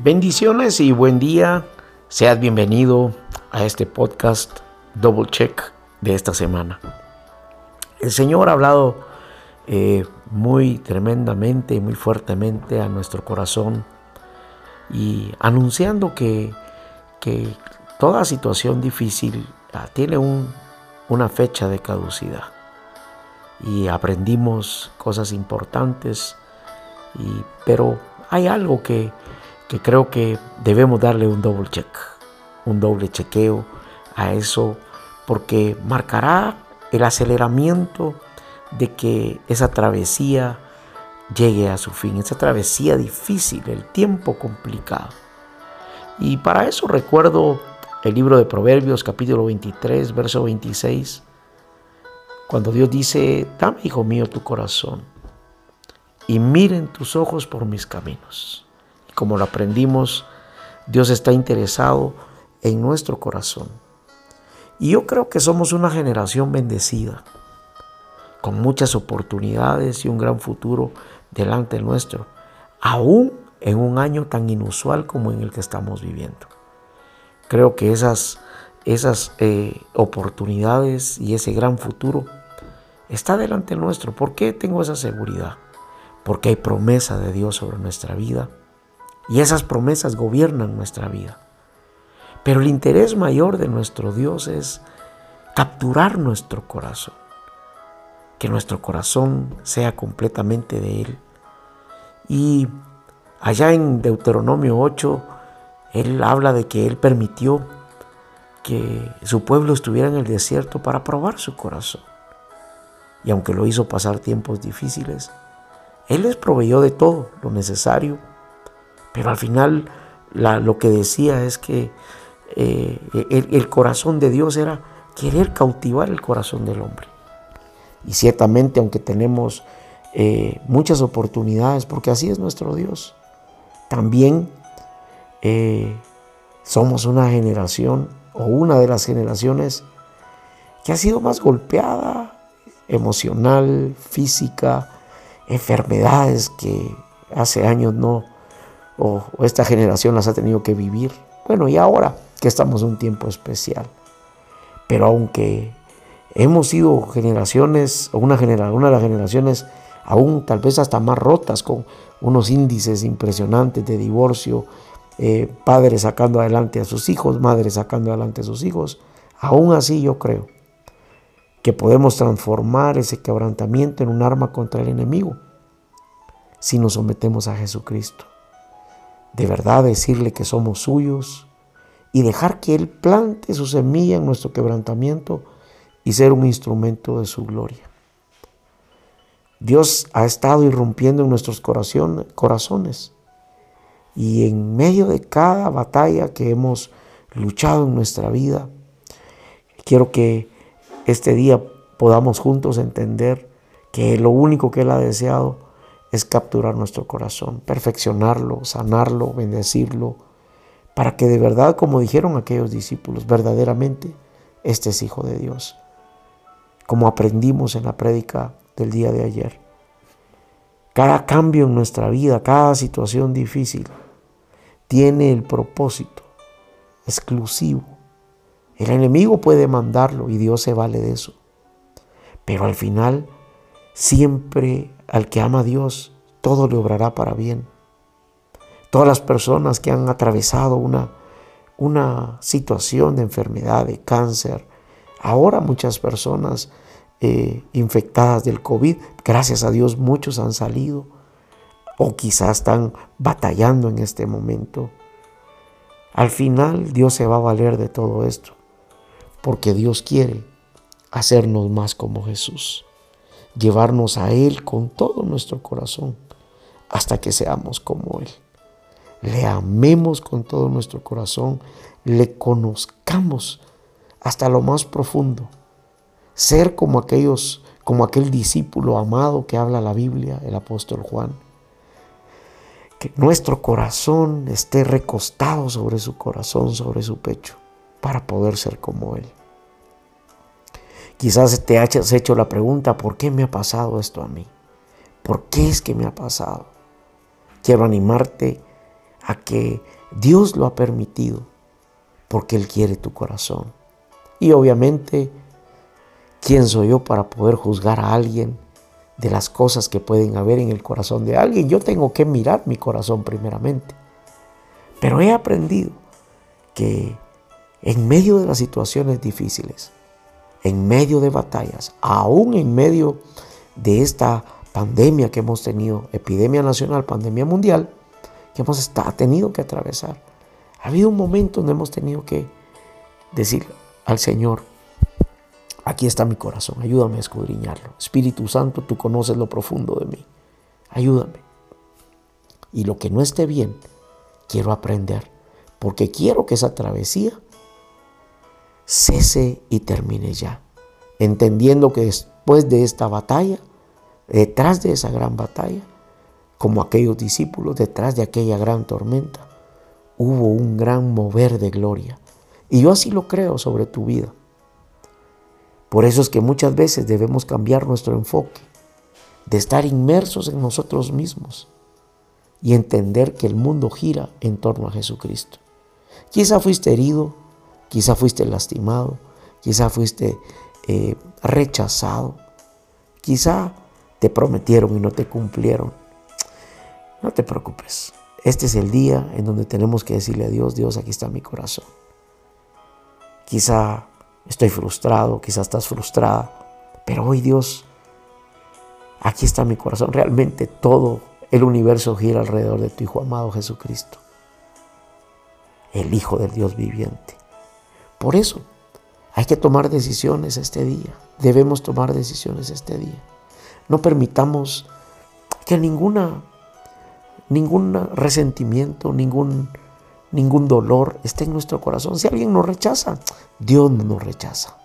Bendiciones y buen día. Seas bienvenido a este podcast Double Check de esta semana. El Señor ha hablado eh, muy tremendamente y muy fuertemente a nuestro corazón y anunciando que, que toda situación difícil ah, tiene una fecha de caducidad. Y aprendimos cosas importantes, pero hay algo que que creo que debemos darle un doble check, un doble chequeo a eso, porque marcará el aceleramiento de que esa travesía llegue a su fin, esa travesía difícil, el tiempo complicado. Y para eso recuerdo el libro de Proverbios capítulo 23, verso 26, cuando Dios dice, dame, hijo mío, tu corazón y miren tus ojos por mis caminos como lo aprendimos, Dios está interesado en nuestro corazón. Y yo creo que somos una generación bendecida, con muchas oportunidades y un gran futuro delante nuestro, aún en un año tan inusual como en el que estamos viviendo. Creo que esas, esas eh, oportunidades y ese gran futuro está delante nuestro. ¿Por qué tengo esa seguridad? Porque hay promesa de Dios sobre nuestra vida y esas promesas gobiernan nuestra vida. Pero el interés mayor de nuestro Dios es capturar nuestro corazón. Que nuestro corazón sea completamente de Él. Y allá en Deuteronomio 8, Él habla de que Él permitió que su pueblo estuviera en el desierto para probar su corazón. Y aunque lo hizo pasar tiempos difíciles, Él les proveyó de todo lo necesario pero al final lo que decía es que eh, el, corazón de Dios era querer cautivar el corazón del hombre. Y ciertamente, aunque tenemos eh, muchas oportunidades, porque así es nuestro Dios, también eh, somos una generación o una de las generaciones que ha sido más golpeada emocional, física, enfermedades que hace años no, o, esta generación las ha tenido que vivir. Bueno, y ahora que estamos en un tiempo especial. Pero aunque hemos sido generaciones, o una, una de las generaciones aún tal vez hasta más rotas, con unos índices impresionantes de divorcio, eh, padres sacando adelante a sus hijos, madres sacando adelante a sus hijos, aún así yo creo que podemos transformar ese quebrantamiento en un arma contra el enemigo si nos sometemos a Jesucristo de verdad decirle que somos suyos y dejar que Él plante su semilla en nuestro quebrantamiento y ser un instrumento de su gloria. Dios ha estado irrumpiendo en nuestros corazones y en medio de cada batalla que hemos luchado en nuestra vida, quiero que este día podamos juntos entender que lo único que Él ha deseado es capturar nuestro corazón, perfeccionarlo, sanarlo, bendecirlo, para que de verdad, como dijeron aquellos discípulos, verdaderamente este es Hijo de Dios, como aprendimos en la prédica del día de ayer. Cada cambio en nuestra vida, cada situación difícil, tiene el propósito exclusivo. El enemigo puede mandarlo y Dios se vale de eso. Pero al final siempre al que ama a Dios, todo le obrará para bien. Todas las personas que han atravesado una, una situación de enfermedad, de cáncer, ahora muchas personas eh, infectadas del COVID, gracias a Dios muchos han salido o quizás están batallando en este momento. Al final Dios se va a valer de todo esto, porque Dios quiere hacernos más como Jesús llevarnos a Él con todo nuestro corazón hasta que seamos como Él. Le amemos con todo nuestro corazón, le conozcamos hasta lo más profundo. Ser como aquellos, como aquel discípulo amado que habla la Biblia, el apóstol Juan. Que nuestro corazón esté recostado sobre su corazón, sobre su pecho, para poder ser como Él. Quizás te hayas hecho la pregunta, ¿por qué me ha pasado esto a mí? ¿Por qué es que me ha pasado? Quiero animarte a que Dios lo ha permitido porque Él quiere tu corazón. Y obviamente, ¿quién soy yo para poder juzgar a alguien de las cosas que pueden haber en el corazón de alguien? Yo tengo que mirar mi corazón primeramente. Pero he aprendido que en medio de las situaciones difíciles, en medio de batallas, aún en medio de esta pandemia que hemos tenido, epidemia nacional, pandemia mundial, que hemos tenido que atravesar. Ha habido un momento donde hemos tenido que decir al Señor, aquí está mi corazón, ayúdame a escudriñarlo. Espíritu Santo, tú conoces lo profundo de mí, ayúdame. Y lo que no esté bien, quiero aprender, porque quiero que esa travesía cese y termine ya, entendiendo que después de esta batalla, detrás de esa gran batalla, como aquellos discípulos, detrás de aquella gran tormenta, hubo un gran mover de gloria. Y yo así lo creo sobre tu vida. Por eso es que muchas veces debemos cambiar nuestro enfoque, de estar inmersos en nosotros mismos y entender que el mundo gira en torno a Jesucristo. Quizá fuiste herido, Quizá fuiste lastimado, quizá fuiste eh, rechazado, quizá te prometieron y no te cumplieron. No te preocupes. Este es el día en donde tenemos que decirle a Dios, Dios, aquí está mi corazón. Quizá estoy frustrado, quizá estás frustrada, pero hoy Dios, aquí está mi corazón. Realmente todo el universo gira alrededor de tu Hijo amado Jesucristo, el Hijo del Dios viviente. Por eso hay que tomar decisiones este día. Debemos tomar decisiones este día. No permitamos que ninguna, ningún resentimiento, ningún, ningún dolor esté en nuestro corazón. Si alguien nos rechaza, Dios no nos rechaza.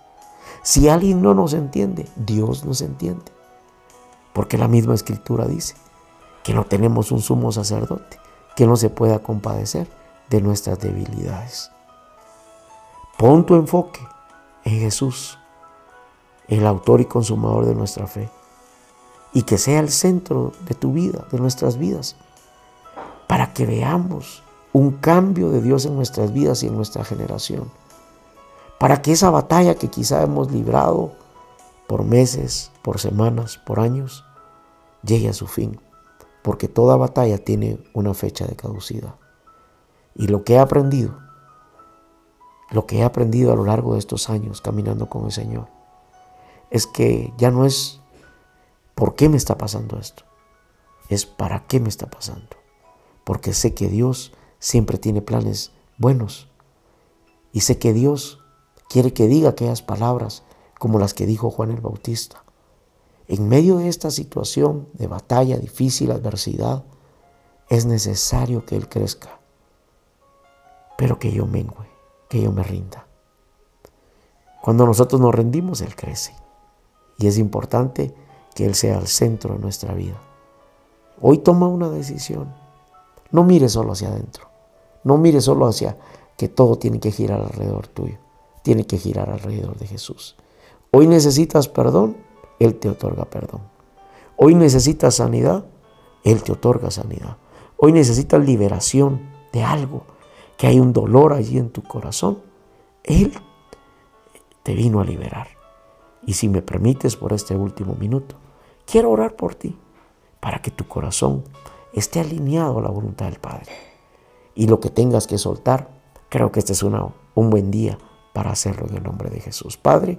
Si alguien no nos entiende, Dios nos entiende. Porque la misma escritura dice que no tenemos un sumo sacerdote que no se pueda compadecer de nuestras debilidades. Pon tu enfoque en Jesús, el autor y consumador de nuestra fe, y que sea el centro de tu vida, de nuestras vidas, para que veamos un cambio de Dios en nuestras vidas y en nuestra generación, para que esa batalla que quizá hemos librado por meses, por semanas, por años, llegue a su fin, porque toda batalla tiene una fecha de caducidad. Y lo que he aprendido lo que he aprendido a lo largo de estos años caminando con el Señor es que ya no es por qué me está pasando esto, es para qué me está pasando. Porque sé que Dios siempre tiene planes buenos y sé que Dios quiere que diga aquellas palabras como las que dijo Juan el Bautista. En medio de esta situación de batalla difícil, adversidad, es necesario que Él crezca, pero que yo mengüe que yo me rinda. Cuando nosotros nos rendimos, Él crece. Y es importante que Él sea el centro de nuestra vida. Hoy toma una decisión. No mire solo hacia adentro. No mire solo hacia que todo tiene que girar alrededor tuyo. Tiene que girar alrededor de Jesús. Hoy necesitas perdón, Él te otorga perdón. Hoy necesitas sanidad, Él te otorga sanidad. Hoy necesitas liberación de algo, que hay un dolor allí en tu corazón, Él te vino a liberar. Y si me permites por este último minuto, quiero orar por ti, para que tu corazón esté alineado a la voluntad del Padre. Y lo que tengas que soltar, creo que este es un buen día para hacerlo en el nombre de Jesús. Padre,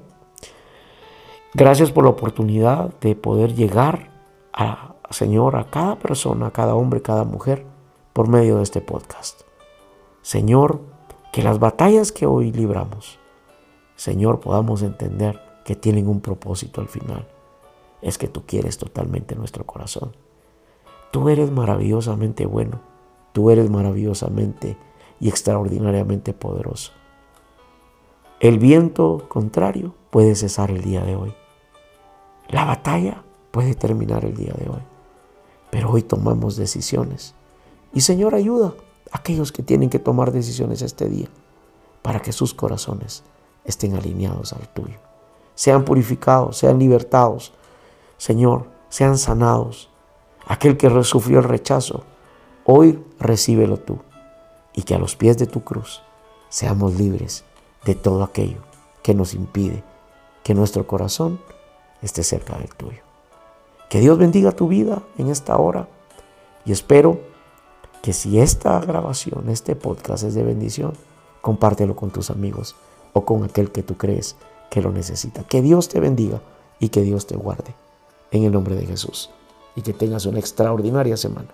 gracias por la oportunidad de poder llegar a, Señor, a cada persona, a cada hombre, cada mujer, por medio de este podcast. Señor, que las batallas que hoy libramos, Señor, podamos entender que tienen un propósito al final. Es que tú quieres totalmente nuestro corazón. Tú eres maravillosamente bueno. Tú eres maravillosamente y extraordinariamente poderoso. El viento contrario puede cesar el día de hoy. La batalla puede terminar el día de hoy. Pero hoy tomamos decisiones. Y Señor, ayuda aquellos que tienen que tomar decisiones este día para que sus corazones estén alineados al tuyo. Sean purificados, sean libertados. Señor, sean sanados. Aquel que sufrió el rechazo, hoy recíbelo tú y que a los pies de tu cruz seamos libres de todo aquello que nos impide que nuestro corazón esté cerca del tuyo. Que Dios bendiga tu vida en esta hora y espero que si esta grabación, este podcast es de bendición, compártelo con tus amigos o con aquel que tú crees que lo necesita. Que Dios te bendiga y que Dios te guarde en el nombre de Jesús y que tengas una extraordinaria semana.